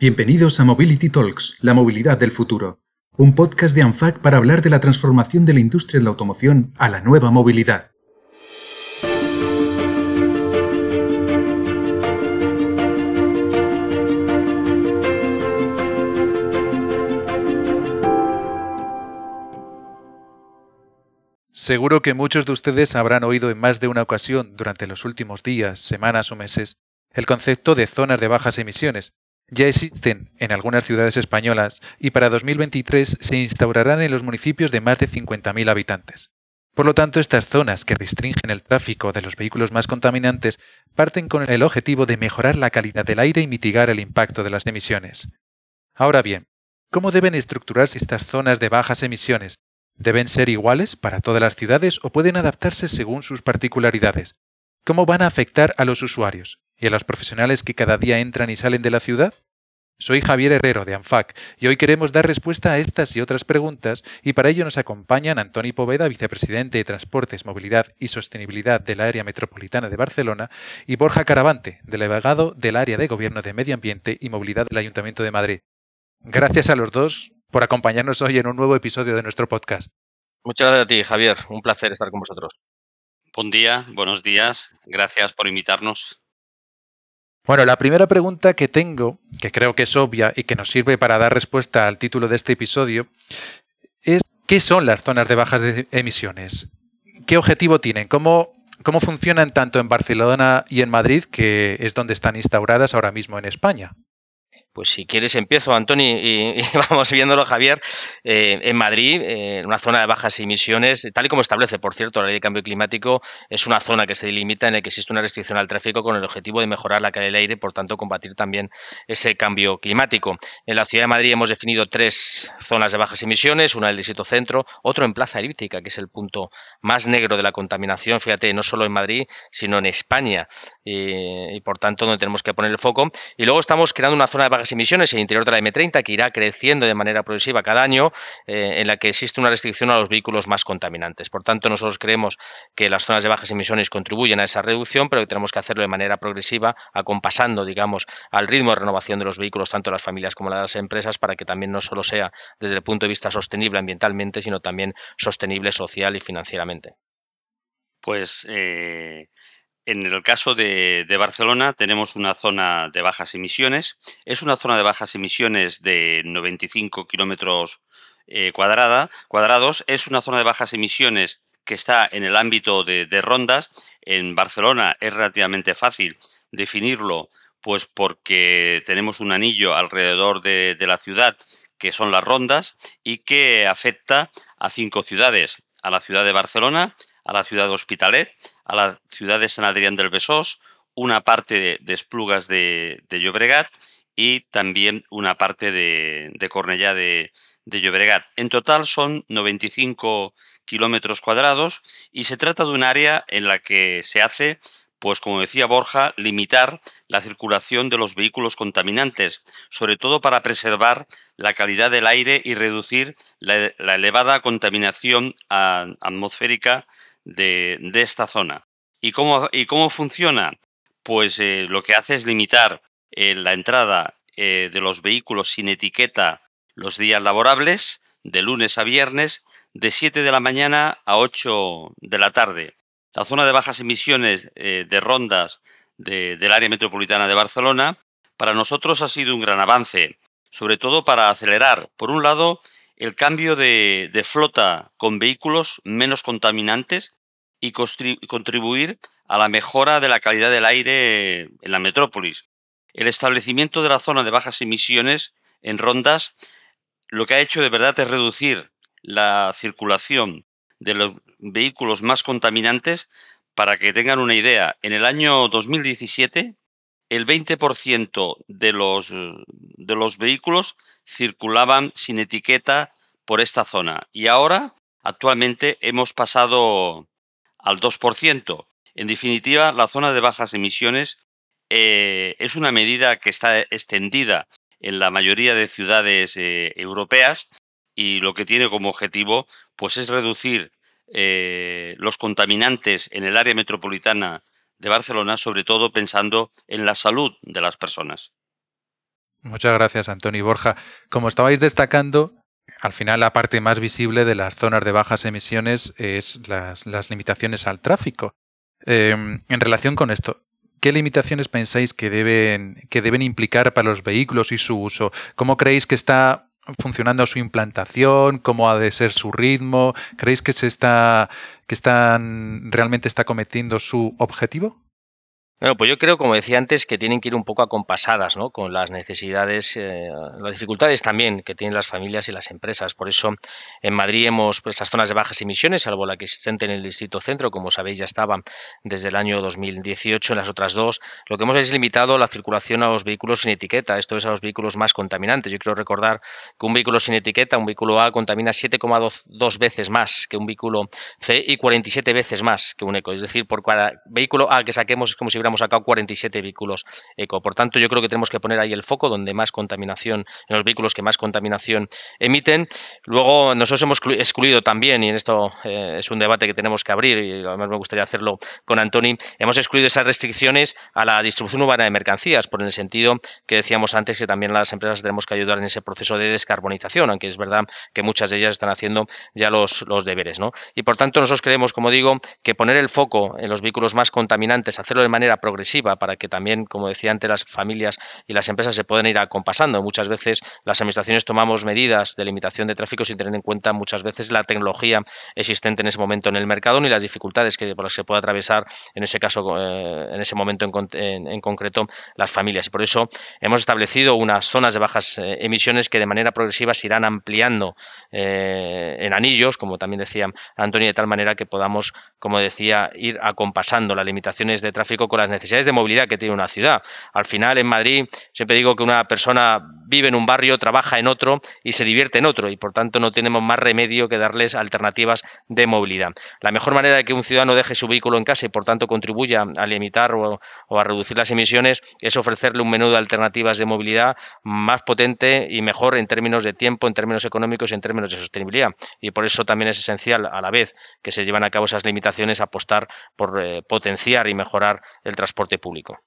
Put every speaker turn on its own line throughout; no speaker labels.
Bienvenidos a Mobility Talks, la movilidad del futuro, un podcast de ANFAC para hablar de la transformación de la industria de la automoción a la nueva movilidad.
Seguro que muchos de ustedes habrán oído en más de una ocasión durante los últimos días, semanas o meses el concepto de zonas de bajas emisiones, ya existen en algunas ciudades españolas y para 2023 se instaurarán en los municipios de más de 50.000 habitantes. Por lo tanto, estas zonas que restringen el tráfico de los vehículos más contaminantes parten con el objetivo de mejorar la calidad del aire y mitigar el impacto de las emisiones. Ahora bien, ¿cómo deben estructurarse estas zonas de bajas emisiones? ¿Deben ser iguales para todas las ciudades o pueden adaptarse según sus particularidades? ¿Cómo van a afectar a los usuarios? Y a los profesionales que cada día entran y salen de la ciudad? Soy Javier Herrero de ANFAC y hoy queremos dar respuesta a estas y otras preguntas y para ello nos acompañan Antoni Poveda, vicepresidente de Transportes, Movilidad y Sostenibilidad del Área Metropolitana de Barcelona y Borja Caravante, delegado del Área de Gobierno de Medio Ambiente y Movilidad del Ayuntamiento de Madrid. Gracias a los dos por acompañarnos hoy en un nuevo episodio de nuestro podcast.
Muchas gracias a ti, Javier. Un placer estar con vosotros.
Buen día, buenos días. Gracias por invitarnos.
Bueno, la primera pregunta que tengo, que creo que es obvia y que nos sirve para dar respuesta al título de este episodio, es ¿qué son las zonas de bajas emisiones? ¿Qué objetivo tienen? ¿Cómo, ¿Cómo funcionan tanto en Barcelona y en Madrid, que es donde están instauradas ahora mismo en España?
Pues si quieres empiezo, Antoni, y, vamos viéndolo, Javier. Eh, en Madrid, en eh, una zona de bajas emisiones, tal y como establece, por cierto, la ley de cambio climático, es una zona que se delimita en la que existe una restricción al tráfico con el objetivo de mejorar la calidad del aire por tanto, combatir también ese cambio climático. En la ciudad de Madrid hemos definido tres zonas de bajas emisiones, una del distrito centro, otro en Plaza Elíptica, que es el punto más negro de la contaminación, fíjate, no solo en Madrid, sino en España, y, y por tanto, donde tenemos que poner el foco. Y luego estamos creando una zona de bajas emisiones en el interior de la M30 que irá creciendo de manera progresiva cada año, eh, en la que existe una restricción a los vehículos más contaminantes. Por tanto, nosotros creemos que las zonas de bajas emisiones contribuyen a esa reducción, pero que tenemos que hacerlo de manera progresiva, acompasando, digamos, al ritmo de renovación de los vehículos, tanto de las familias como de las empresas, para que también no solo sea desde el punto de vista sostenible ambientalmente, sino también sostenible social y financieramente.
Pues eh, en el caso de, Barcelona tenemos una zona de bajas emisiones. Es una zona de bajas emisiones de 95 kilómetros eh, cuadrados. Es una zona de bajas emisiones que está en el ámbito de, rondas. En Barcelona es relativamente fácil definirlo, pues porque tenemos un anillo alrededor de, de la ciudad que son las rondas y que afecta a cinco ciudades, a la ciudad de Barcelona, a la ciudad de Hospitalet, a la ciudad de San Adrián del Besós, una parte de, Esplugas de, Llobregat y también una parte de, de Cornellá de, Llobregat. En total son 95 kilómetros cuadrados y se trata de un área en la que se hace, pues como decía Borja, limitar la circulación de los vehículos contaminantes, sobre todo para preservar la calidad del aire y reducir la elevada contaminación atmosférica de, esta zona. ¿Y cómo, y cómo funciona? Pues eh, lo que hace es limitar eh, la entrada eh, de los vehículos sin etiqueta los días laborables, de lunes a viernes, de 7 de la mañana a 8 de la tarde. La zona de bajas emisiones de rondas del área metropolitana de Barcelona para nosotros ha sido un gran avance, sobre todo para acelerar, por un lado, el cambio de, flota con vehículos menos contaminantes y contribuir a la mejora de la calidad del aire en la metrópolis. El establecimiento de la zona de bajas emisiones en rondas lo que ha hecho de verdad es reducir la circulación de los vehículos más contaminantes. Para que tengan una idea, en el año 2017 el 20% de los, de los vehículos circulaban sin etiqueta por esta zona y ahora actualmente hemos pasado al 2%. En definitiva, la zona de bajas emisiones eh, es una medida que está extendida en la mayoría de ciudades eh, europeas y lo que tiene como objetivo pues es reducir eh, los contaminantes en el área metropolitana de Barcelona, sobre todo pensando en la salud de las personas.
Muchas gracias, Antonio Borja. Como estabais destacando, al final la parte más visible de las zonas de bajas emisiones es las, limitaciones al tráfico. Em, en relación con esto, ¿qué limitaciones pensáis que deben, que deben implicar para los vehículos y su uso? ¿Cómo creéis que está funcionando su implantación? ¿Cómo ha de ser su ritmo? ¿Creéis que se está que están realmente está cometiendo su objetivo?
Bueno, pues yo creo, como decía antes, que tienen que ir un poco acompasadas ¿no? con las necesidades, eh, las dificultades también que tienen las familias y las empresas. Por eso en Madrid hemos, pues, estas zonas de bajas emisiones, salvo la que existente en el Distrito Centro, como sabéis ya estaban desde el año 2018 en las otras dos, lo que hemos es limitado la circulación a los vehículos sin etiqueta, esto es a los vehículos más contaminantes. Yo quiero recordar que un vehículo sin etiqueta, un vehículo A, contamina 7,2 veces más que un vehículo C y 47 veces más que un ECO. Es decir, por cada vehículo A que saquemos es como si hubiera hemos sacado 47 vehículos eco. Por tanto, yo creo que tenemos que poner ahí el foco donde más contaminación, en los vehículos que más contaminación emiten. Luego, nosotros hemos excluido también, y en esto eh, es un debate que tenemos que abrir, y además me gustaría hacerlo con Antoni, hemos excluido esas restricciones a la distribución urbana de mercancías, por el sentido que decíamos antes que también las empresas tenemos que ayudar en ese proceso de descarbonización, aunque es verdad que muchas de ellas están haciendo ya los, los deberes. ¿no? Y por tanto, nosotros creemos, como digo, que poner el foco en los vehículos más contaminantes, hacerlo de manera progresiva para que también, como decía antes, las familias y las empresas se puedan ir acompasando. Muchas veces las administraciones tomamos medidas de limitación de tráfico sin tener en cuenta muchas veces la tecnología existente en ese momento en el mercado ni las dificultades que, por las que se puede atravesar en ese caso, eh, en ese momento en, concreto, las familias. Y por eso hemos establecido unas zonas de bajas eh, emisiones que de manera progresiva se irán ampliando eh, en anillos, como también decía Antonio, de tal manera que podamos, como decía, ir acompasando las limitaciones de tráfico con las necesidades de movilidad que tiene una ciudad. Al final, en Madrid, siempre digo que una persona vive en un barrio, trabaja en otro y se divierte en otro, y por tanto no tenemos más remedio que darles alternativas de movilidad. La mejor manera de que un ciudadano deje su vehículo en casa y por tanto contribuya a limitar o, a reducir las emisiones es ofrecerle un menú de alternativas de movilidad más potente y mejor en términos de tiempo, en términos económicos y en términos de sostenibilidad. Y por eso también es esencial, a la vez que se llevan a cabo esas limitaciones, apostar por eh, potenciar y mejorar el transporte público.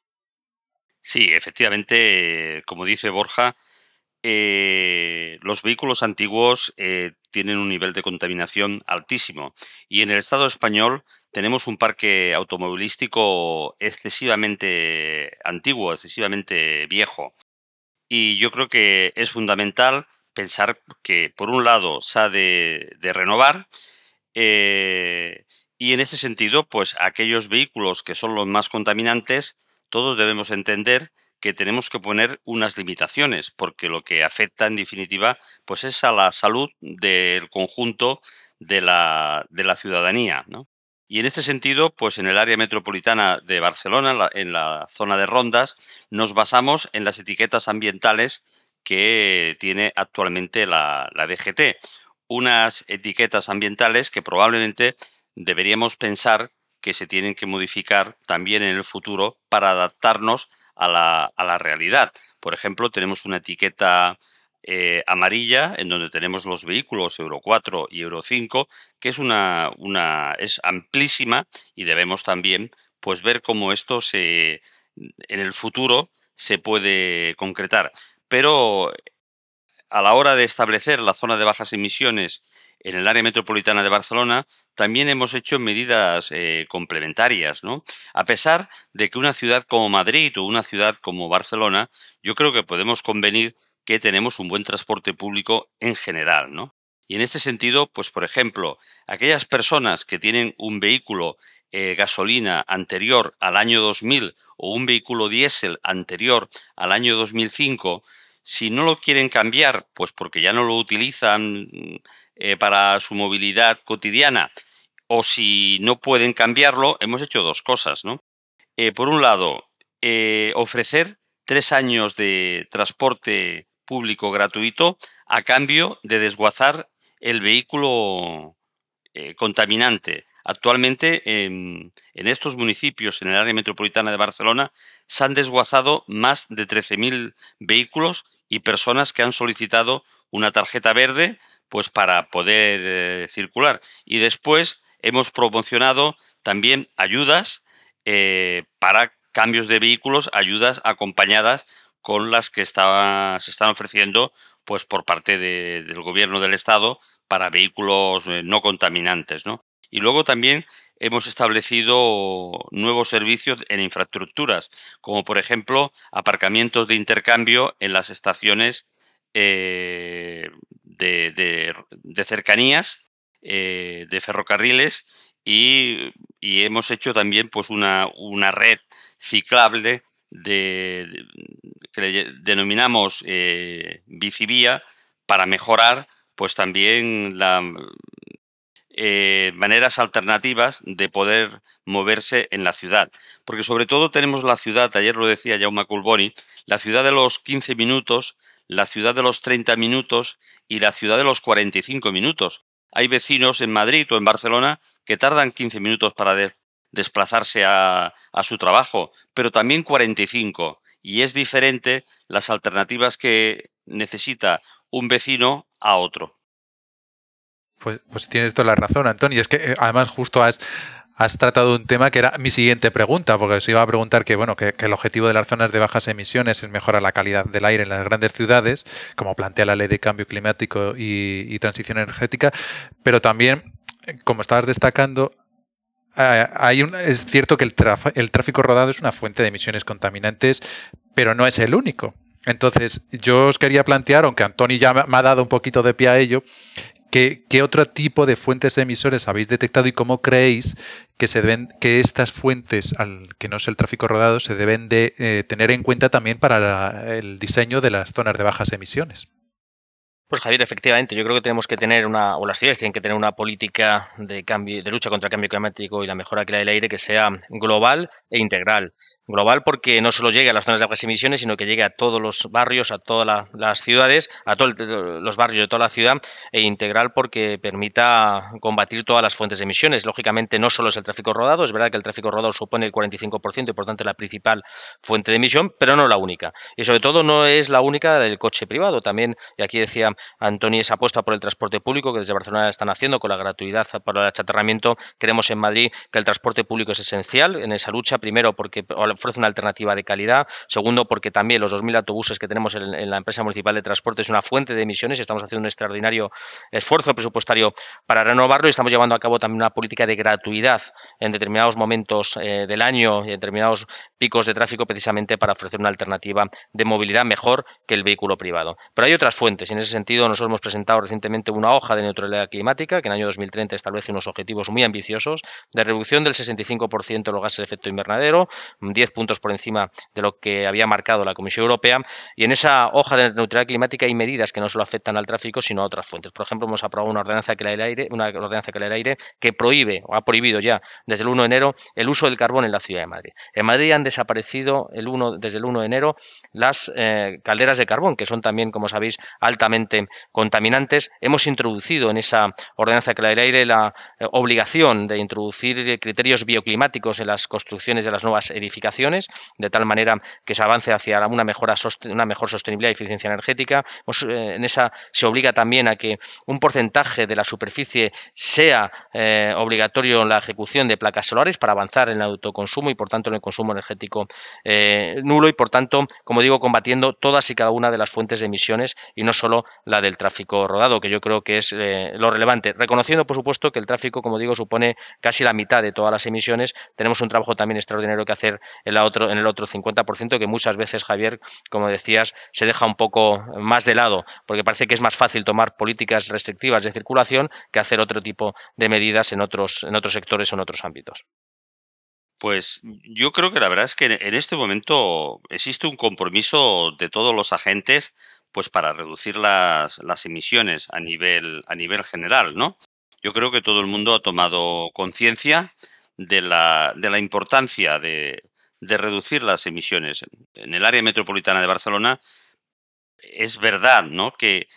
Sí, efectivamente, como dice Borja, eh, los vehículos antiguos eh, tienen un nivel de contaminación altísimo y en el Estado español tenemos un parque automovilístico excesivamente antiguo, excesivamente viejo. Y yo creo que es fundamental pensar que, por un lado, se ha de, renovar eh, y en ese sentido, pues aquellos vehículos que son los más contaminantes, todos debemos entender que tenemos que poner unas limitaciones, porque lo que afecta en definitiva pues es a la salud del conjunto de la, de la ciudadanía. Y en este sentido, pues en el área metropolitana de Barcelona, en la, zona de Rondas, nos basamos en las etiquetas ambientales que tiene actualmente la, la DGT. Unas etiquetas ambientales que probablemente deberíamos pensar que se tienen que modificar también en el futuro para adaptarnos a la, realidad. Por ejemplo, tenemos una etiqueta eh, amarilla en donde tenemos los vehículos Euro 4 y Euro 5, que es una, una es amplísima y debemos también pues ver cómo esto se en el futuro se puede concretar. Pero a la hora de establecer la zona de bajas emisiones en el área metropolitana de Barcelona también hemos hecho medidas eh, complementarias, ¿no? A pesar de que una ciudad como Madrid o una ciudad como Barcelona, yo creo que podemos convenir que tenemos un buen transporte público en general, ¿no? Y en este sentido, pues por ejemplo, aquellas personas que tienen un vehículo eh, gasolina anterior al año 2000 o un vehículo diésel anterior al año 2005, si no lo quieren cambiar, pues porque ya no lo utilizan eh, para su movilidad cotidiana, o si no pueden cambiarlo, hemos hecho dos cosas, ¿no? Eh, por un lado, eh, ofrecer tres años de transporte público gratuito a cambio de desguazar el vehículo contaminante. Actualmente, en, en, estos municipios, en el área metropolitana de Barcelona, se han desguazado más de 13.000 vehículos y personas que han solicitado una tarjeta verde pues para poder eh, circular. Y después hemos promocionado también ayudas eh, para cambios de vehículos, ayudas acompañadas con las que se están ofreciendo pues por parte del gobierno del estado para vehículos eh, no contaminantes, ¿no? Y luego también hemos establecido nuevos servicios en infraestructuras, como por ejemplo aparcamientos de intercambio en las estaciones eh, de, cercanías, eh, de ferrocarriles y, hemos hecho también pues una, una red ciclable de, que denominamos eh, bicivía para mejorar pues también la, eh, maneras alternativas de poder moverse en la ciudad. Porque sobre todo tenemos la ciudad, ayer lo decía Jaume Culboni, la ciudad de los 15 minutos, la ciudad de los 30 minutos y la ciudad de los 45 minutos. Hay vecinos en Madrid o en Barcelona que tardan 15 minutos para desplazarse a, a su trabajo, pero también 45. Y es diferente las alternativas que necesita un vecino a otro.
Pues, pues, tienes toda la razón, Antonio. Es que eh, además justo has, has tratado un tema que era mi siguiente pregunta, porque os iba a preguntar que bueno que, el objetivo de las zonas de bajas emisiones es mejorar la calidad del aire en las grandes ciudades, como plantea la ley de cambio climático y, transición energética, pero también, como estabas destacando, eh, hay un, es cierto que el, el tráfico rodado es una fuente de emisiones contaminantes, pero no es el único. Entonces, yo os quería plantear, aunque Antonio ya me ha dado un poquito de pie a ello, ¿Qué, otro tipo de fuentes de emisores habéis detectado y cómo creéis que se deben, que estas fuentes, al que no es el tráfico rodado, se deben de eh, tener en cuenta también para el diseño de las zonas de bajas emisiones?
Pues Javier, efectivamente, yo creo que tenemos que tener una, o las ciudades tienen que tener una política de cambio, de lucha contra el cambio climático y la mejora del aire que sea global e integral. Global porque no solo llegue a las zonas de bajas emisiones, sino que llegue a todos los barrios, a todas las ciudades, a todos los barrios de toda la ciudad, e integral porque permita combatir todas las fuentes de emisiones. Lógicamente, no solo es el tráfico rodado, es verdad que el tráfico rodado supone el 45% y por tanto la principal fuente de emisión, pero no la única. Y sobre todo no es la única del coche privado. También, y aquí decía Antonio, esa apuesta por el transporte público que desde Barcelona están haciendo con la gratuidad para el achatarramiento. Queremos en Madrid que el transporte público es esencial en esa lucha primero porque ofrece una alternativa de calidad, segundo porque también los 2.000 autobuses que tenemos en, la empresa municipal de transporte es una fuente de emisiones y estamos haciendo un extraordinario esfuerzo presupuestario para renovarlo y estamos llevando a cabo también una política de gratuidad en determinados momentos eh, del año y en determinados picos de tráfico precisamente para ofrecer una alternativa de movilidad mejor que el vehículo privado. Pero hay otras fuentes y en ese sentido nosotros hemos presentado recientemente una hoja de neutralidad climática que en el año 2030 establece unos objetivos muy ambiciosos de reducción del 65% de los gases de efecto invernadero 10 puntos por encima de lo que había marcado la Comisión Europea. Y en esa hoja de neutralidad climática hay medidas que no solo afectan al tráfico, sino a otras fuentes. Por ejemplo, hemos aprobado una ordenanza que el aire, una ordenanza que el aire que prohíbe o ha prohibido ya desde el 1 de enero el uso del carbón en la ciudad de Madrid. En Madrid han desaparecido el 1, desde el 1 de enero las eh, calderas de carbón, que son también, como sabéis, altamente contaminantes. Hemos introducido en esa ordenanza que el aire la eh, obligación de introducir criterios bioclimáticos en las construcciones de las nuevas edificaciones, de tal manera que se avance hacia una, mejora, una mejor sostenibilidad y eficiencia energética. Pues, eh, en esa se obliga también a que un porcentaje de la superficie sea eh, obligatorio la ejecución de placas solares para avanzar en el autoconsumo y por tanto en el consumo energético eh, nulo y por tanto, como digo, combatiendo todas y cada una de las fuentes de emisiones y no solo la del tráfico rodado, que yo creo que es lo relevante. Reconociendo, por supuesto, que el tráfico, como digo, supone casi la mitad de todas las emisiones, tenemos un trabajo también extraordinario que hacer en, la otro, en el otro 50%, que muchas veces, Javier, como decías, se deja un poco más de lado, porque parece que es más fácil tomar políticas restrictivas de circulación que hacer otro tipo de medidas en otros, en otros sectores o en otros ámbitos.
Pues yo creo que la verdad es que en este momento existe un compromiso de todos los agentes pues para reducir las, las emisiones a nivel, a nivel general, ¿no? Yo creo que todo el mundo ha tomado conciencia de la, de la importancia de, de reducir las emisiones. En el área metropolitana de Barcelona es verdad ¿no? que,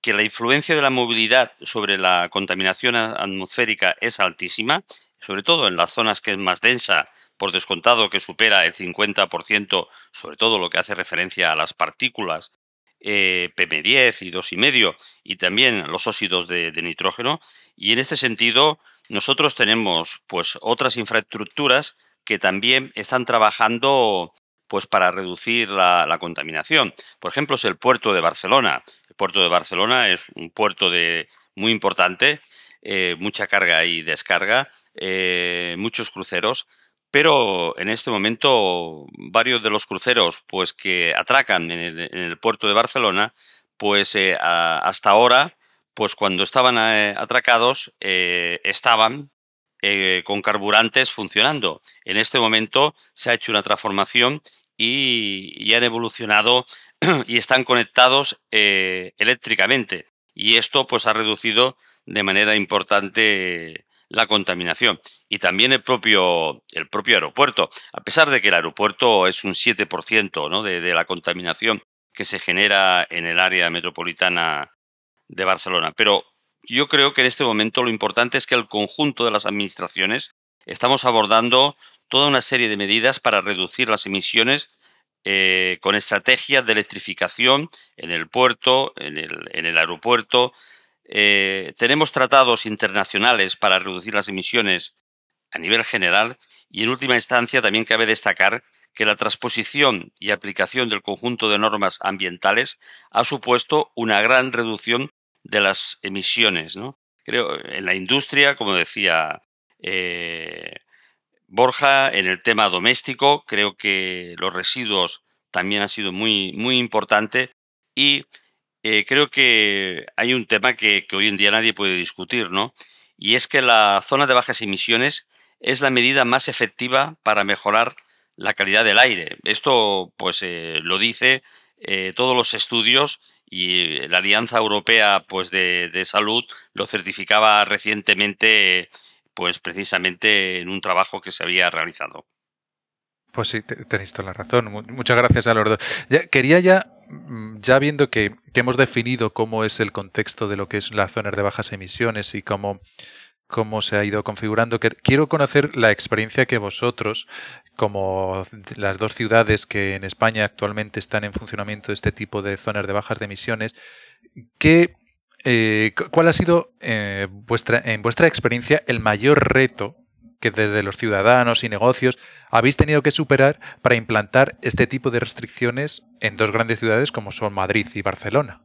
que la influencia de la movilidad sobre la contaminación atmosférica es altísima, sobre todo en las zonas que es más densa, por descontado que supera el 50%, sobre todo lo que hace referencia a las partículas eh, PM10 y 2,5 y también los óxidos de, nitrógeno. Y en este sentido, nosotros tenemos pues otras infraestructuras que también están trabajando pues para reducir la, contaminación. Por ejemplo, es el puerto de Barcelona. El puerto de Barcelona es un puerto de, muy importante, eh, mucha carga y descarga, eh, muchos cruceros, pero en este momento varios de los cruceros pues que atracan en el, puerto de Barcelona, pues eh, hasta ahora, pues cuando estaban atracados, estaban con carburantes funcionando. En este momento se ha hecho una transformación y, han evolucionado y están conectados eléctricamente. Y esto pues ha reducido de manera importante la contaminación. Y también el propio, el propio aeropuerto. A pesar de que el aeropuerto es un 7% ¿no? de, la contaminación que se genera en el área metropolitana de Barcelona. Pero yo creo que en este momento lo importante es que el conjunto de las administraciones estamos abordando toda una serie de medidas para reducir las emisiones eh, con estrategias de electrificación en el puerto, en el, en el aeropuerto, eh, tenemos tratados internacionales para reducir las emisiones a nivel general y en última instancia también cabe destacar que la transposición y aplicación del conjunto de normas ambientales ha supuesto una gran reducción de las emisiones. ¿no? Creo en la industria, como decía eh, Borja, en el tema doméstico, creo que los residuos también han sido muy, muy importante y eh, creo que hay un tema que, hoy en día nadie puede discutir, ¿no? Y es que la zona de bajas emisiones es la medida más efectiva para mejorar la calidad del aire. Esto, pues, eh, lo dice eh, todos los estudios y la Alianza Europea, pues, de, de Salud lo certificaba recientemente, pues, precisamente en un trabajo que se había realizado.
Pues sí, tenéis toda la razón. Muchas gracias a los dos. quería ya, mm, ya viendo que, hemos definido cómo es el contexto de lo que es las zonas de bajas emisiones y cómo, cómo se ha ido configurando, quiero conocer la experiencia que vosotros, como las dos ciudades que en España actualmente están en funcionamiento de este tipo de zonas de bajas de emisiones, ¿qué, eh, ¿cuál ha sido eh, vuestra, en vuestra experiencia el mayor reto que desde los ciudadanos y negocios habéis tenido que superar para implantar este tipo de restricciones en dos grandes ciudades como son Madrid y Barcelona.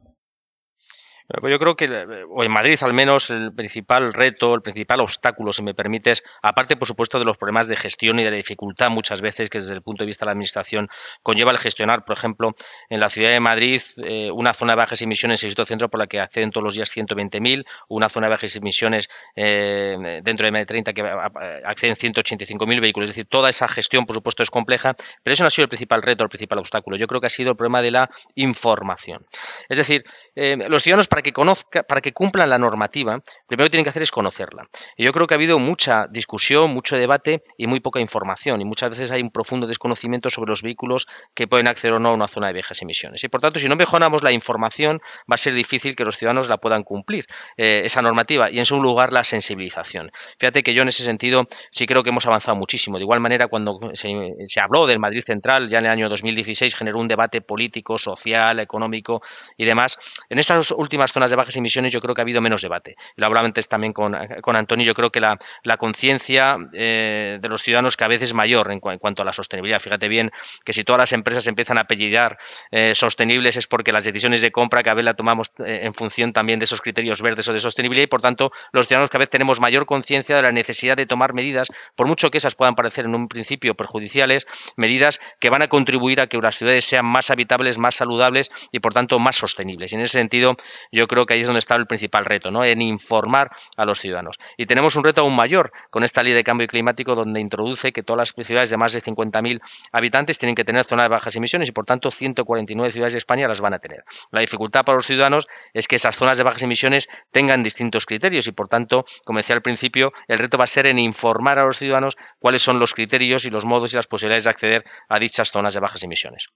Pues yo creo que, o en Madrid al menos, el principal reto, el principal obstáculo, si me permites, aparte por supuesto de los problemas de gestión y de la dificultad muchas veces que desde el punto de vista de la administración conlleva el gestionar, por ejemplo, en la ciudad de Madrid, eh, una zona de bajas emisiones en el sitio centro por la que acceden todos los días 120.000, una zona de bajas emisiones eh, dentro de M30 que acceden 185.000 vehículos. Es decir, toda esa gestión, por supuesto, es compleja, pero eso no ha sido el principal reto, el principal obstáculo. Yo creo que ha sido el problema de la información. Es decir, eh, los ciudadanos para que conozca, para que cumplan la normativa, primero que tienen que hacer es conocerla. Y yo creo que ha habido mucha discusión, mucho debate y muy poca información. Y muchas veces hay un profundo desconocimiento sobre los vehículos que pueden acceder o no a una zona de viejas emisiones. Y por tanto, si no mejoramos la información, va a ser difícil que los ciudadanos la puedan cumplir, eh, esa normativa. Y en segundo lugar, la sensibilización. Fíjate que yo en ese sentido sí creo que hemos avanzado muchísimo. De igual manera, cuando se, se habló del Madrid Central, ya en el año 2016 generó un debate político, social, económico y demás. En estas últimas zonas de bajas emisiones yo creo que ha habido menos debate. Lo hablaba antes también con, con Antonio, yo creo que la, la conciencia eh, de los ciudadanos cada vez es mayor en, cuanto a la sostenibilidad. Fíjate bien que si todas las empresas empiezan a apellidar eh, sostenibles es porque las decisiones de compra cada vez la tomamos eh, en función también de esos criterios verdes o de sostenibilidad y por tanto los ciudadanos cada vez tenemos mayor conciencia de la necesidad de tomar medidas, por mucho que esas puedan parecer en un principio perjudiciales, medidas que van a contribuir a que las ciudades sean más habitables, más saludables y por tanto más sostenibles. Y en ese sentido yo creo que ahí es donde está el principal reto, ¿no? en informar a los ciudadanos. Y tenemos un reto aún mayor con esta ley de cambio climático donde introduce que todas las ciudades de más de 50.000 habitantes tienen que tener zona de bajas emisiones y por tanto 149 ciudades de España las van a tener. La dificultad para los ciudadanos es que esas zonas de bajas emisiones tengan distintos criterios y por tanto, como decía al principio, el reto va a ser en informar a los ciudadanos cuáles son los criterios y los modos y las posibilidades de acceder a dichas zonas de bajas emisiones.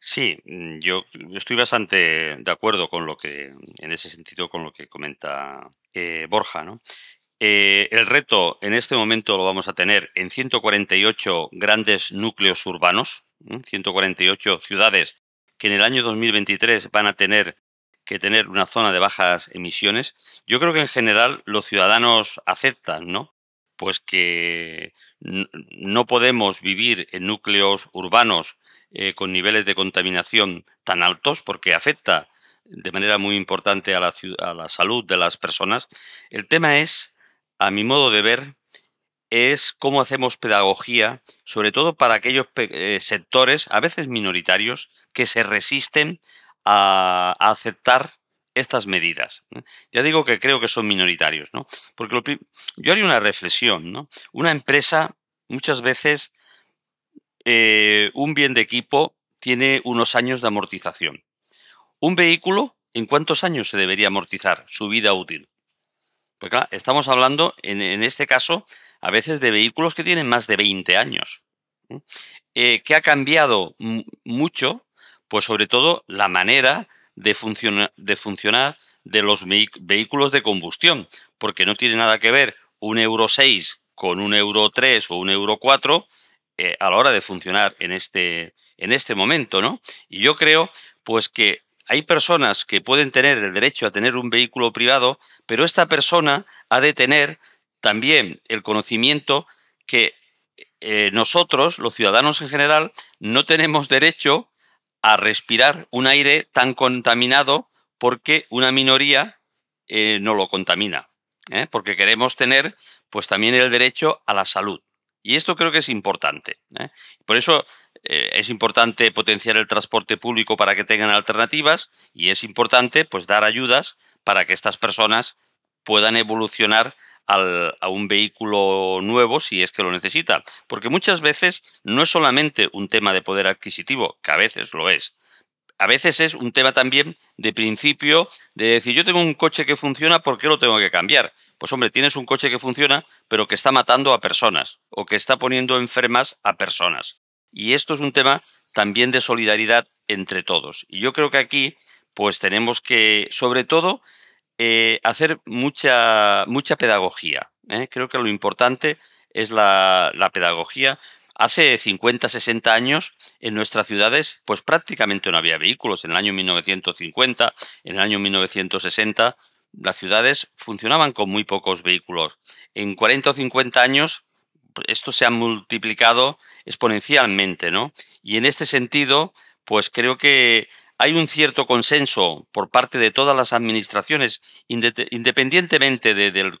Sí, mm, yo estoy bastante de acuerdo con lo que, en ese sentido, con lo que comenta eh, Borja, ¿no? Eh, el reto en este momento lo vamos a tener en 148 grandes núcleos urbanos, 148 ciudades que en el año 2023 van a tener que tener una zona de bajas emisiones. Yo creo que en general los ciudadanos aceptan, ¿no? Pues que no podemos vivir en núcleos urbanos eh, con niveles de contaminación tan altos, porque afecta de manera muy importante a la, a la salud de las personas. El tema es, a mi modo de ver, es cómo hacemos pedagogía, sobre todo para aquellos eh, sectores, a veces minoritarios, que se resisten a, aceptar estas medidas. Ya digo que creo que son minoritarios, ¿no? Porque yo haría una reflexión, ¿no? Una empresa, muchas veces, eh, un bien de equipo tiene unos años de amortización. Un vehículo, ¿en cuántos años se debería amortizar su vida útil? Pues claro, estamos hablando, en, este caso, a veces de vehículos que tienen más de 20 años. Eh, ¿Qué ha cambiado mucho? Pues sobre todo la manera de, de funcionar de los vehículos de combustión, porque no tiene nada que ver un Euro 6 con un Euro 3 o un Euro 4 eh, a la hora de funcionar en este, en este momento, ¿no? Y yo creo, pues que hay personas que pueden tener el derecho a tener un vehículo privado, pero esta persona ha de tener también el conocimiento que eh, nosotros, los ciudadanos en general, no tenemos derecho a respirar un aire tan contaminado porque una minoría eh, no lo contamina. Porque queremos tener pues también el derecho a la salud. Y esto creo que es importante. Por eso eh, es importante potenciar el transporte público para que tengan alternativas y es importante pues dar ayudas para que estas personas puedan evolucionar a un vehículo nuevo si es que lo necesita. Porque muchas veces no es solamente un tema de poder adquisitivo, que a veces lo es. A veces es un tema también de principio de decir, yo tengo un coche que funciona, ¿por qué lo tengo que cambiar? Pues hombre, tienes un coche que funciona, pero que está matando a personas o que está poniendo enfermas a personas. Y esto es un tema también de solidaridad entre todos. Y yo creo que aquí, pues tenemos que, sobre todo, eh, hacer mucha, mucha pedagogía. ¿eh? Creo que lo importante es la, la pedagogía. Hace 50, 60 años en nuestras ciudades pues prácticamente no había vehículos. En el año 1950, en el año 1960, las ciudades funcionaban con muy pocos vehículos. En 40 o 50 años esto se ha multiplicado exponencialmente, ¿no? Y en este sentido, pues creo que hay un cierto consenso por parte de todas las administraciones, independientemente del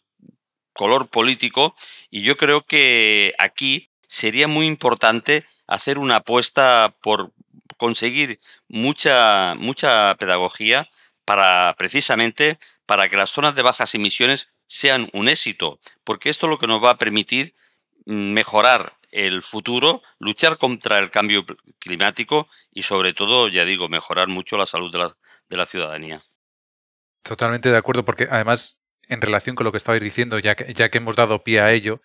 color político, y yo creo que aquí sería muy importante hacer una apuesta por conseguir mucha, mucha pedagogía para precisamente para que las zonas de bajas emisiones sean un éxito, porque esto es lo que nos va a permitir mejorar el futuro, luchar contra el cambio climático y sobre todo, ya digo, mejorar mucho la salud de la, de la ciudadanía.
Totalmente de acuerdo, porque además, en relación con lo que estabais diciendo, ya que, ya que hemos dado pie a ello,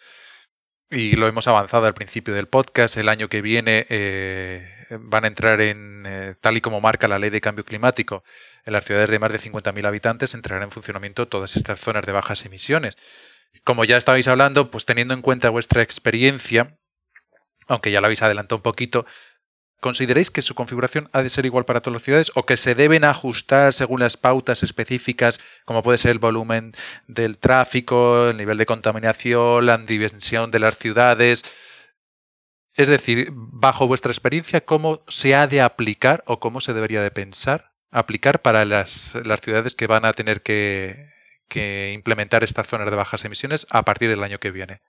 y lo hemos avanzado al principio del podcast, el año que viene eh, van a entrar en, eh, tal y como marca la ley de cambio climático, en las ciudades de más de 50.000 habitantes entrarán en funcionamiento todas estas zonas de bajas emisiones. Como ya estabais hablando, pues teniendo en cuenta vuestra experiencia, aunque ya la habéis adelantado un poquito, ¿consideráis que su configuración ha de ser igual para todas las ciudades o que se deben ajustar según las pautas específicas, como puede ser el volumen del tráfico, el nivel de contaminación, la dimensión de las ciudades? Es decir, bajo vuestra experiencia, ¿cómo se ha de aplicar o cómo se debería de pensar aplicar para las, las ciudades que van a tener que que implementar estas zonas de bajas emisiones a partir del año que viene.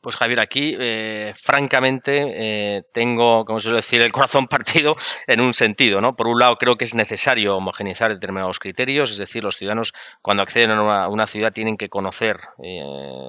Pues Javier, aquí eh, francamente eh, tengo, como suelo decir, el corazón partido en un sentido. ¿no? Por un lado, creo que es necesario homogeneizar determinados criterios, es decir, los ciudadanos cuando acceden a una, ciudad tienen que conocer eh,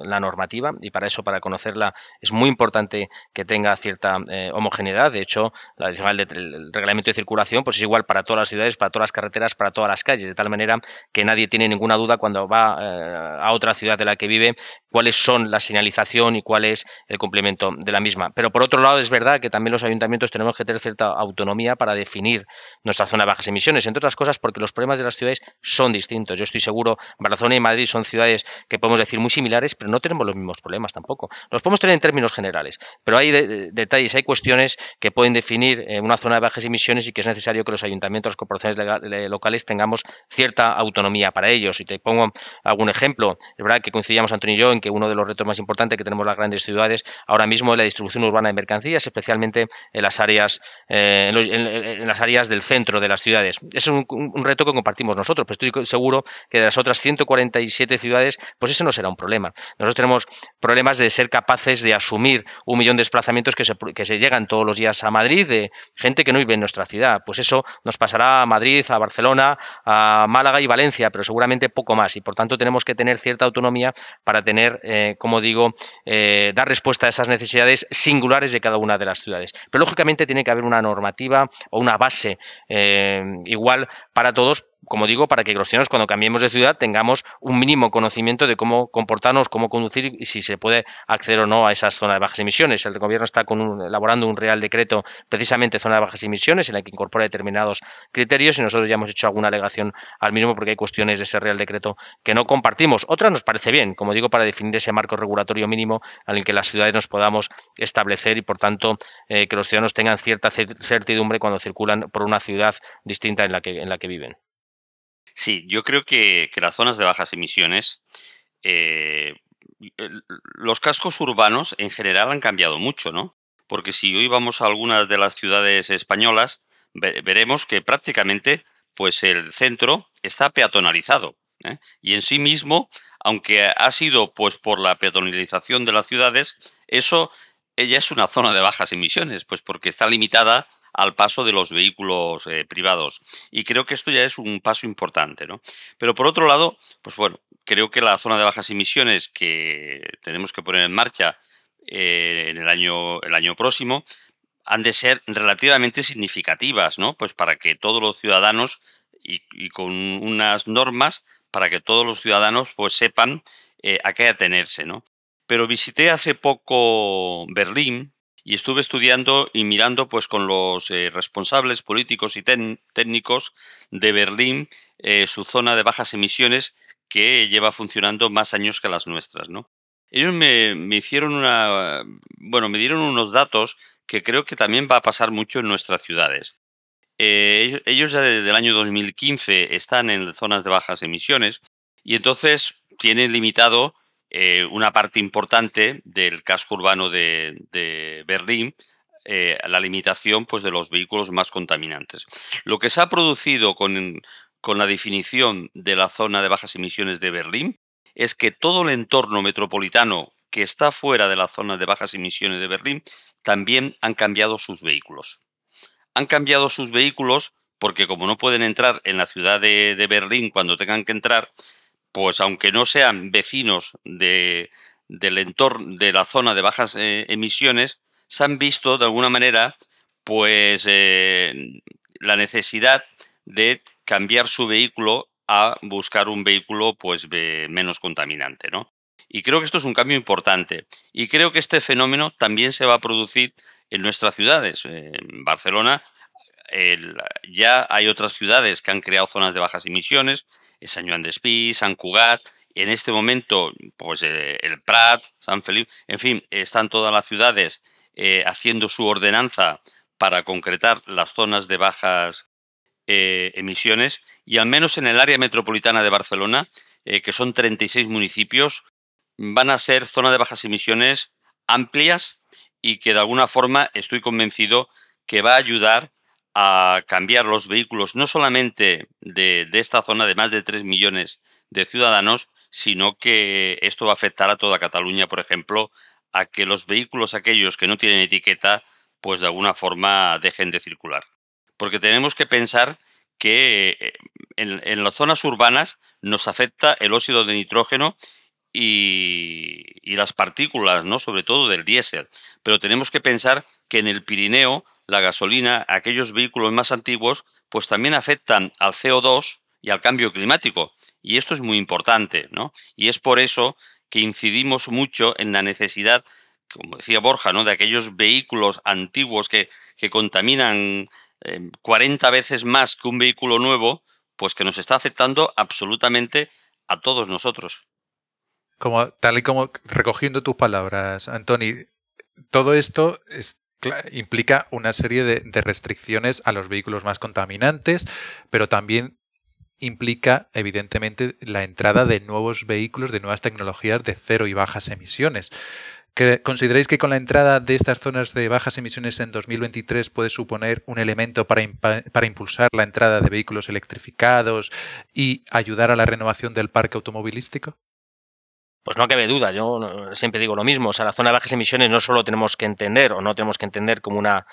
la normativa y para eso, para conocerla, es muy importante que tenga cierta homogeneidad. De hecho, la adicional del reglamento de circulación pues es igual para todas las ciudades, para todas las carreteras, para todas las calles, de tal manera que nadie tiene ninguna duda cuando va a otra ciudad de la que vive cuáles son la señalización y es el complemento de la misma. Pero por otro lado, es verdad que también los ayuntamientos tenemos que tener cierta autonomía para definir nuestra zona de bajas emisiones, entre otras cosas porque los problemas de las ciudades son distintos. Yo estoy seguro, Barcelona y Madrid son ciudades que podemos decir muy similares, pero no tenemos los mismos problemas tampoco. Los podemos tener en términos generales, pero hay detalles, hay cuestiones que pueden definir eh, una zona de bajas emisiones y que es necesario que los ayuntamientos, las corporaciones locales tengamos cierta autonomía para ellos. Y te pongo algún ejemplo, es verdad que coincidíamos Antonio y yo en que uno de los retos más importantes que tenemos las grandes grandes ciudades ahora mismo es la distribución urbana de mercancías, especialmente en las áreas, eh, en, las áreas del centro de las ciudades. Es un, reto que compartimos nosotros, pero estoy seguro que de las otras 147 ciudades, pues eso no será un problema. Nosotros tenemos problemas de ser capaces de asumir un millón de desplazamientos que se, que se llegan todos los días a Madrid de gente que no vive en nuestra ciudad. Pues eso nos pasará a Madrid, a Barcelona, a Málaga y Valencia, pero seguramente poco más. Y por tanto tenemos que tener cierta autonomía para tener, eh, como digo, eh, dar respuesta a esas necesidades singulares de cada una de las ciudades. Pero lógicamente tiene que haber una normativa o una base eh, igual para todos como digo, para que los ciudadanos cuando cambiemos de ciudad tengamos un mínimo conocimiento de cómo comportarnos, cómo conducir y si se puede acceder o no a esas zonas de bajas emisiones. El gobierno está elaborando un real decreto precisamente zona de bajas emisiones en la que incorpora determinados criterios y nosotros ya hemos hecho alguna alegación al mismo porque hay cuestiones de ese real decreto que no compartimos. Otras nos parece bien, como digo, para definir ese marco regulatorio mínimo en el que las ciudades nos podamos establecer y por tanto eh, que los ciudadanos tengan cierta certidumbre cuando circulan por una ciudad distinta en la que, en la que viven.
Sí, yo creo que, las zonas de bajas emisiones, eh, los cascos urbanos en general han cambiado mucho, ¿no? Porque si hoy vamos a algunas de las ciudades españolas, veremos que prácticamente pues el centro está peatonalizado. ¿eh? Y en sí mismo, aunque ha sido pues por la peatonalización de las ciudades, eso ella es una zona de bajas emisiones, pues porque está limitada al paso de los vehículos eh, privados. Y creo que esto ya es un paso importante, ¿no? Pero por otro lado, pues bueno, creo que la zona de bajas emisiones que tenemos que poner en marcha eh, en el año, el año próximo han de ser relativamente significativas, ¿no? Pues para que todos los ciudadanos y, con unas normas para que todos los ciudadanos pues sepan eh, a qué atenerse, ¿no? Pero visité hace poco Berlín y estuve estudiando y mirando pues con los eh, responsables políticos y técnicos de Berlín eh, su zona de bajas emisiones que lleva funcionando más años que las nuestras, ¿no? Ellos me, hicieron una, bueno, me dieron unos datos que creo que también va a pasar mucho en nuestras ciudades. Eh, ellos ya desde el año 2015 están en zonas de bajas emisiones y entonces tienen limitado eh, una parte importante del casco urbano de, Berlín eh, la limitación pues, de los vehículos más contaminantes. Lo que se ha producido con, con la definición de la zona de bajas emisiones de Berlín es que todo el entorno metropolitano que está fuera de la zona de bajas emisiones de Berlín también han cambiado sus vehículos. Han cambiado sus vehículos porque como no pueden entrar en la ciudad de Berlín cuando tengan que entrar, pues aunque no sean vecinos de, del entorno de la zona de bajas eh, emisiones, se han visto de alguna manera pues eh, la necesidad de cambiar su vehículo a buscar un vehículo pues menos contaminante, ¿no? Y creo que esto es un cambio importante. Y creo que este fenómeno también se va a producir en nuestras ciudades. En Barcelona ya hay otras ciudades que han creado zonas de bajas emisiones, San Joan de Espí, San Cugat, en este momento, pues eh, el Prat, San Felipe, en fin, están todas las ciudades eh, haciendo su ordenanza para concretar las zonas de bajas eh, emisiones y al menos en el área metropolitana de Barcelona, que son 36 municipios, van a ser zonas de bajas emisiones amplias y que de alguna forma estoy convencido que va a ayudar a cambiar los vehículos no solamente de, esta zona de más de 3 millones de ciudadanos, sino que esto va a afectar a toda Cataluña, por ejemplo, a que los vehículos aquellos que no tienen etiqueta, pues de alguna forma dejen de circular. Porque tenemos que pensar que eh, en, las zonas urbanas nos afecta el óxido de nitrógeno y, las partículas, ¿no? sobre todo del diésel. Pero tenemos que pensar que en el Pirineo la gasolina, aquellos vehículos más antiguos, pues también afectan al CO2 y al cambio climático. Y esto es muy importante, ¿no? Y es por eso que incidimos mucho en la necesidad, como decía Borja, ¿no? De aquellos vehículos antiguos que, que contaminan 40 eh, veces más que un vehículo nuevo, pues que nos está afectando absolutamente a todos nosotros.
Como, tal y como recogiendo tus palabras, Antoni, todo esto es, implica una serie de, restricciones a los vehículos más contaminantes, pero también implica, evidentemente, la entrada de nuevos vehículos, de nuevas tecnologías de cero y bajas emisiones. ¿Consideráis que con la entrada de estas zonas de bajas emisiones en 2023 puede suponer un elemento para impulsar la entrada de vehículos electrificados y ayudar a la renovación del parque automovilístico?
Pues no cabe duda, yo siempre digo lo mismo, o sea, la zona de bajas emisiones no solo tenemos que entender o no tenemos que entender como una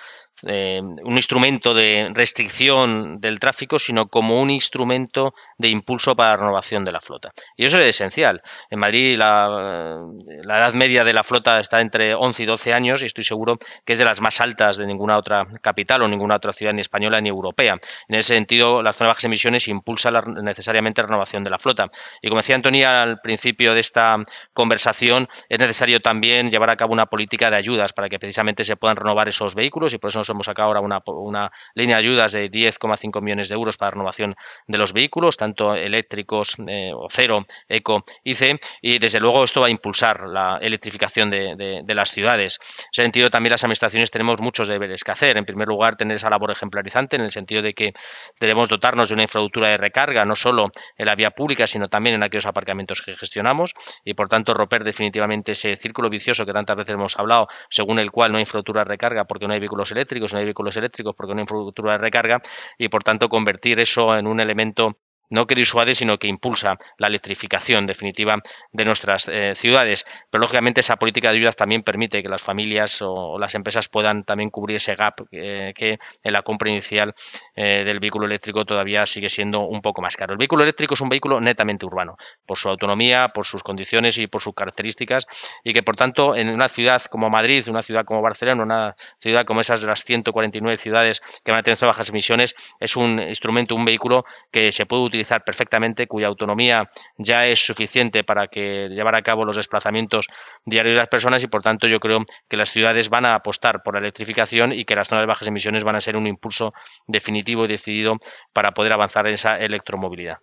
eh, un instrumento de restricción del tráfico, sino como un instrumento de impulso para la renovación de la flota. Y eso es esencial. En Madrid la, edad media de la flota está entre 11 y 12 años y estoy seguro que es de las más altas de ninguna otra capital o ninguna otra ciudad ni española ni europea. En ese sentido, la zona de bajas emisiones impulsa la, necesariamente la renovación de la flota. Y como decía Antonia al principio de esta conversación, es necesario también llevar a cabo una política de ayudas para que precisamente se puedan renovar esos vehículos y por eso hemos sacado ahora una, línea de ayudas de 10,5 millones de euros para renovación de los vehículos, tanto eléctricos eh, o cero, eco y C, y desde luego esto va a impulsar la electrificación de, las ciudades. En ese sentido, también las administraciones tenemos muchos deberes que hacer. En primer lugar, tener esa labor ejemplarizante en el sentido de que debemos dotarnos de una infraestructura de recarga, no solo en la vía pública, sino también en aquellos aparcamientos que gestionamos, y por tanto romper definitivamente ese círculo vicioso que tantas veces hemos hablado, según el cual no hay infraestructura de recarga porque no hay vehículos eléctricos, no hay vehículos eléctricos porque no hay infraestructura de recarga y por tanto convertir eso en un elemento no que disuade, sino que impulsa la electrificación definitiva de nuestras eh, ciudades. Pero lógicamente esa política de ayudas también permite que las familias o, las empresas puedan también cubrir ese gap eh, que en la compra inicial eh, del vehículo eléctrico todavía sigue siendo un poco más caro. El vehículo eléctrico es un vehículo netamente urbano, por su autonomía, por sus condiciones y por sus características, y que por tanto en una ciudad como Madrid, una ciudad como Barcelona, una ciudad como esas de las 149 ciudades que van a tener bajas emisiones, es un instrumento, un vehículo que se puede utilizar perfectamente, cuya autonomía ya es suficiente para que llevar a cabo los desplazamientos diarios de las personas y por tanto yo creo que las ciudades van a apostar por la electrificación y que las zonas de bajas emisiones van a ser un impulso definitivo y decidido para poder avanzar en esa electromovilidad.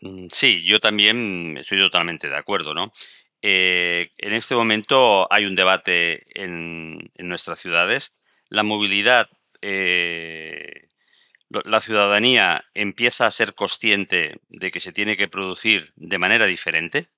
Mm, sí, yo también estoy totalmente de acuerdo, ¿no? Eh, en este momento hay un debate en, nuestras ciudades. La movilidad eh, la ciudadanía empieza a ser consciente de que se tiene que producir de manera diferente.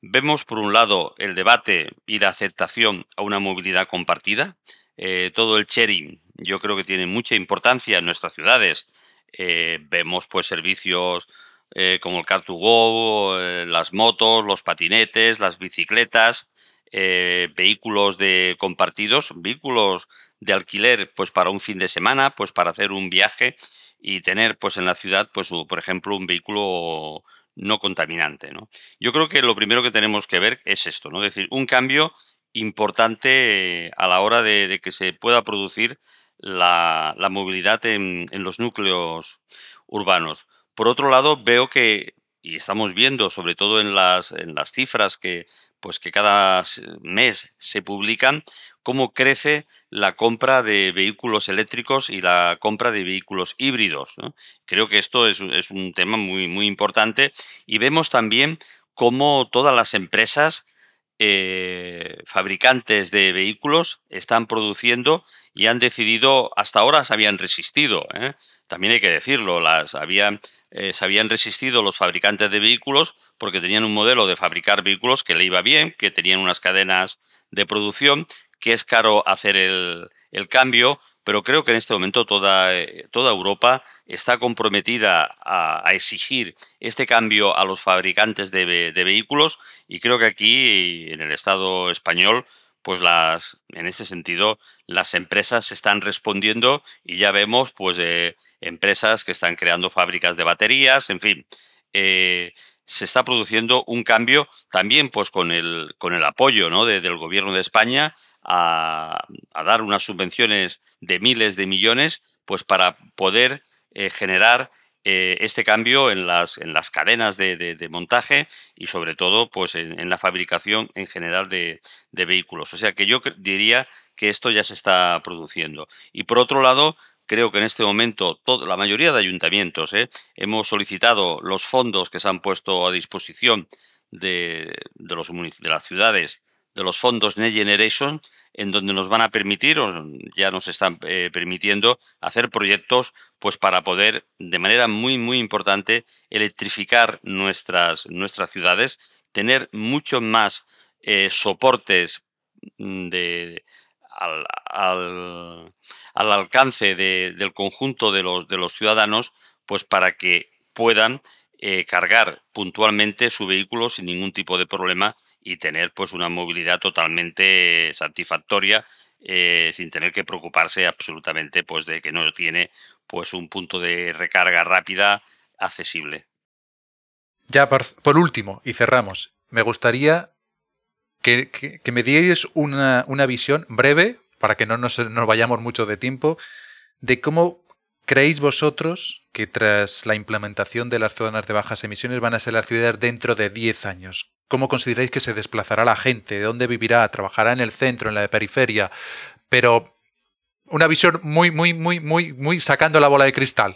Vemos, por un lado, el debate y la aceptación a una movilidad compartida. Eh, todo el sharing yo creo que tiene mucha importancia en nuestras ciudades. Eh, vemos pues servicios eh, como el Car2Go, las motos, los patinetes, las bicicletas, vehículos de compartidos, vehículos de alquiler pues para un fin de semana, pues para hacer un viaje y tener pues en la ciudad pues por ejemplo un vehículo no contaminante, ¿no? Yo creo que lo primero que tenemos que ver es esto, ¿no? Es decir, un cambio importante a la hora de, que se pueda producir la, movilidad en, en, los núcleos urbanos. Por otro lado, veo que, y estamos viendo sobre todo en las, en las cifras que, pues que cada mes se publican, cómo crece la compra de vehículos eléctricos y la compra de vehículos híbridos. Creo que esto es, un tema muy, muy importante y vemos también cómo todas las empresas eh, fabricantes de vehículos están produciendo y han decidido, hasta ahora se habían resistido, ¿eh? también hay que decirlo, las habían eh, se habían resistido los fabricantes de vehículos porque tenían un modelo de fabricar vehículos que le iba bien, que tenían unas cadenas de producción que es caro hacer el, cambio, pero creo que en este momento toda, eh, toda Europa está comprometida a, exigir este cambio a los fabricantes de, vehículos y creo que aquí, en el Estado español, pues las, en ese sentido, las empresas están respondiendo y ya vemos, pues, eh, empresas que están creando fábricas de baterías, en fin, eh, se está produciendo un cambio también, pues, con el, con el apoyo, ¿no? del gobierno de España a, dar unas subvenciones de miles de millones, pues para poder eh, generar eh, este cambio en las, en las cadenas de, montaje y sobre todo pues en, la fabricación en general de, vehículos. O sea que yo diría que esto ya se está produciendo. Y por otro lado, creo que en este momento la mayoría de ayuntamientos ¿eh? hemos solicitado los fondos que se han puesto a disposición de, de las ciudades de los fondos Next Generation, en donde nos van a permitir, o ya nos están eh, permitiendo, hacer proyectos pues para poder, de manera muy, muy importante, electrificar nuestras, nuestras ciudades, tener muchos más eh, soportes de, al, alcance del conjunto de los, de los ciudadanos, pues para que puedan eh, cargar puntualmente su vehículo sin ningún tipo de problema y tener pues una movilidad totalmente satisfactoria eh, sin tener que preocuparse absolutamente pues de que no tiene pues un punto de recarga rápida accesible.
Ya por, último, y cerramos, me gustaría que, me dierais una, una, visión breve, para que no nos, nos vayamos mucho de tiempo, de cómo creéis vosotros que tras la implementación de las zonas de bajas emisiones van a ser las ciudades dentro de 10 años. ¿Cómo consideráis que se desplazará la gente? ¿De dónde vivirá? ¿Trabajará en el centro, en la periferia? Pero una visión muy, muy, muy, muy, muy sacando la bola de cristal.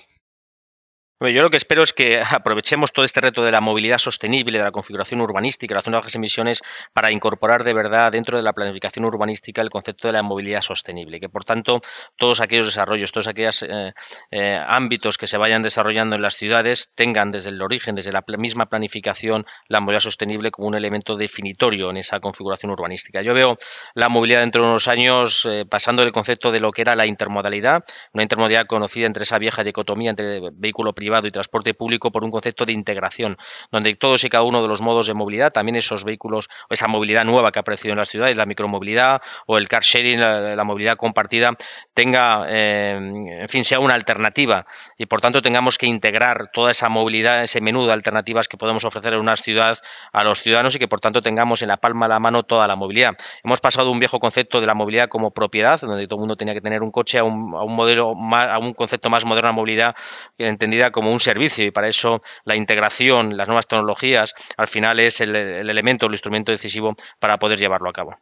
Yo lo que espero es que aprovechemos todo este reto de la movilidad sostenible, de la configuración urbanística, la zona de bajas emisiones, para incorporar de verdad dentro de la planificación urbanística el concepto de la movilidad sostenible. Que por tanto todos aquellos desarrollos, todos aquellos eh, eh, ámbitos que se vayan desarrollando en las ciudades tengan desde el origen, desde la misma planificación, la movilidad sostenible como un elemento definitorio en esa configuración urbanística. Yo veo la movilidad dentro de unos años eh, pasando del concepto de lo que era la intermodalidad, una intermodalidad conocida entre esa vieja dicotomía entre vehículo privado y transporte público por un concepto de integración, donde todos y cada uno de los modos de movilidad, también esos vehículos, esa movilidad nueva que ha aparecido en las ciudades, la micromovilidad o el car sharing, la, movilidad compartida, tenga, eh, en fin, sea una alternativa y por tanto tengamos que integrar toda esa movilidad, ese menú de alternativas que podemos ofrecer en una ciudad a los ciudadanos y que por tanto tengamos en la palma de la mano toda la movilidad. Hemos pasado de un viejo concepto de la movilidad como propiedad, donde todo el mundo tenía que tener un coche, a un, modelo, a un concepto más moderno de movilidad entendida como un servicio y para eso la integración, las nuevas tecnologías, al final es el, elemento, el instrumento decisivo para poder llevarlo a cabo.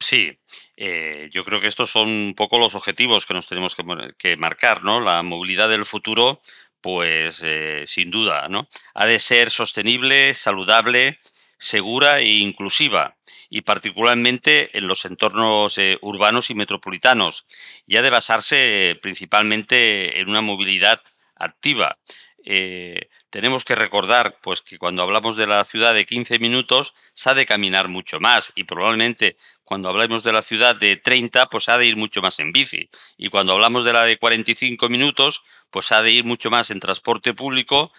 Sí, eh, yo creo que estos son un poco los objetivos que nos tenemos que, marcar, ¿no? La movilidad del futuro, pues eh, sin duda, ¿no? Ha de ser sostenible, saludable, segura e inclusiva y particularmente en los entornos eh, urbanos y metropolitanos y ha de basarse principalmente en una movilidad activa. Eh, tenemos que recordar pues que cuando hablamos de la ciudad de 15 minutos se ha de caminar mucho más y probablemente cuando hablamos de la ciudad de 30 pues ha de ir mucho más en bici y cuando hablamos de la de 45 minutos pues ha de ir mucho más en transporte público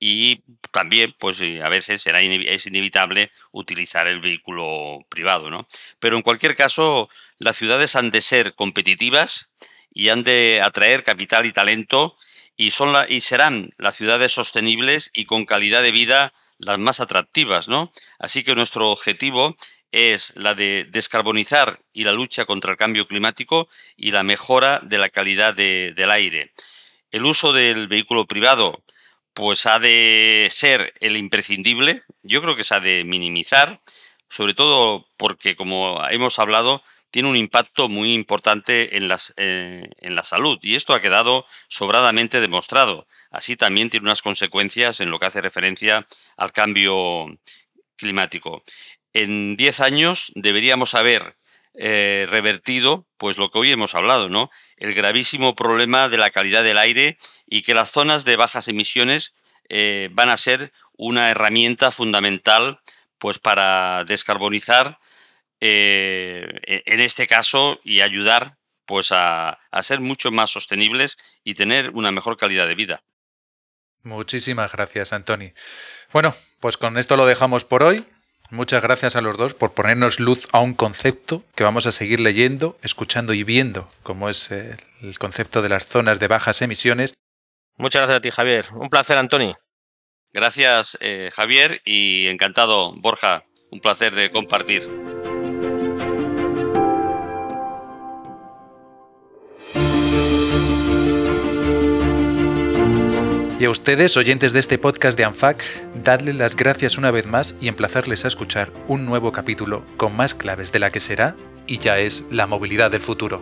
y también pues a veces será es inevitable utilizar el vehículo privado ¿no? pero en cualquier caso las ciudades han de ser competitivas y han de atraer capital y talento y, son y serán las ciudades sostenibles y con calidad de vida las más atractivas, ¿no? Así que nuestro objetivo es la de descarbonizar y la lucha contra el cambio climático y la mejora de la calidad del aire. El uso del vehículo privado pues ha de ser el imprescindible, yo creo que se ha de minimizar, sobre todo porque como hemos hablado, tiene un impacto muy importante en, eh, en la salud y esto ha quedado sobradamente demostrado. Así también tiene unas consecuencias en lo que hace referencia al cambio climático. En 10 años deberíamos haber eh, revertido pues lo que hoy hemos hablado, ¿no? El gravísimo problema de la calidad del aire y que las zonas de bajas emisiones eh, van a ser una herramienta fundamental pues para descarbonizar eh, e, en este caso y ayudar pues a, ser mucho más sostenibles y tener una mejor calidad de vida.
Muchísimas gracias, Antoni. Bueno, pues con esto lo dejamos por hoy. Muchas gracias a los dos por ponernos luz a un concepto que vamos a seguir leyendo, escuchando y viendo, como es el concepto de las zonas de bajas emisiones.
Muchas gracias a ti, Javier. Un placer, Antoni.
Gracias, eh, Javier, y encantado, Borja. Un placer de compartir.
Y a ustedes, oyentes de este podcast de ANFAC, dadle las gracias una vez más y emplazarles a escuchar un nuevo capítulo con más claves de la que será y ya es la movilidad del futuro.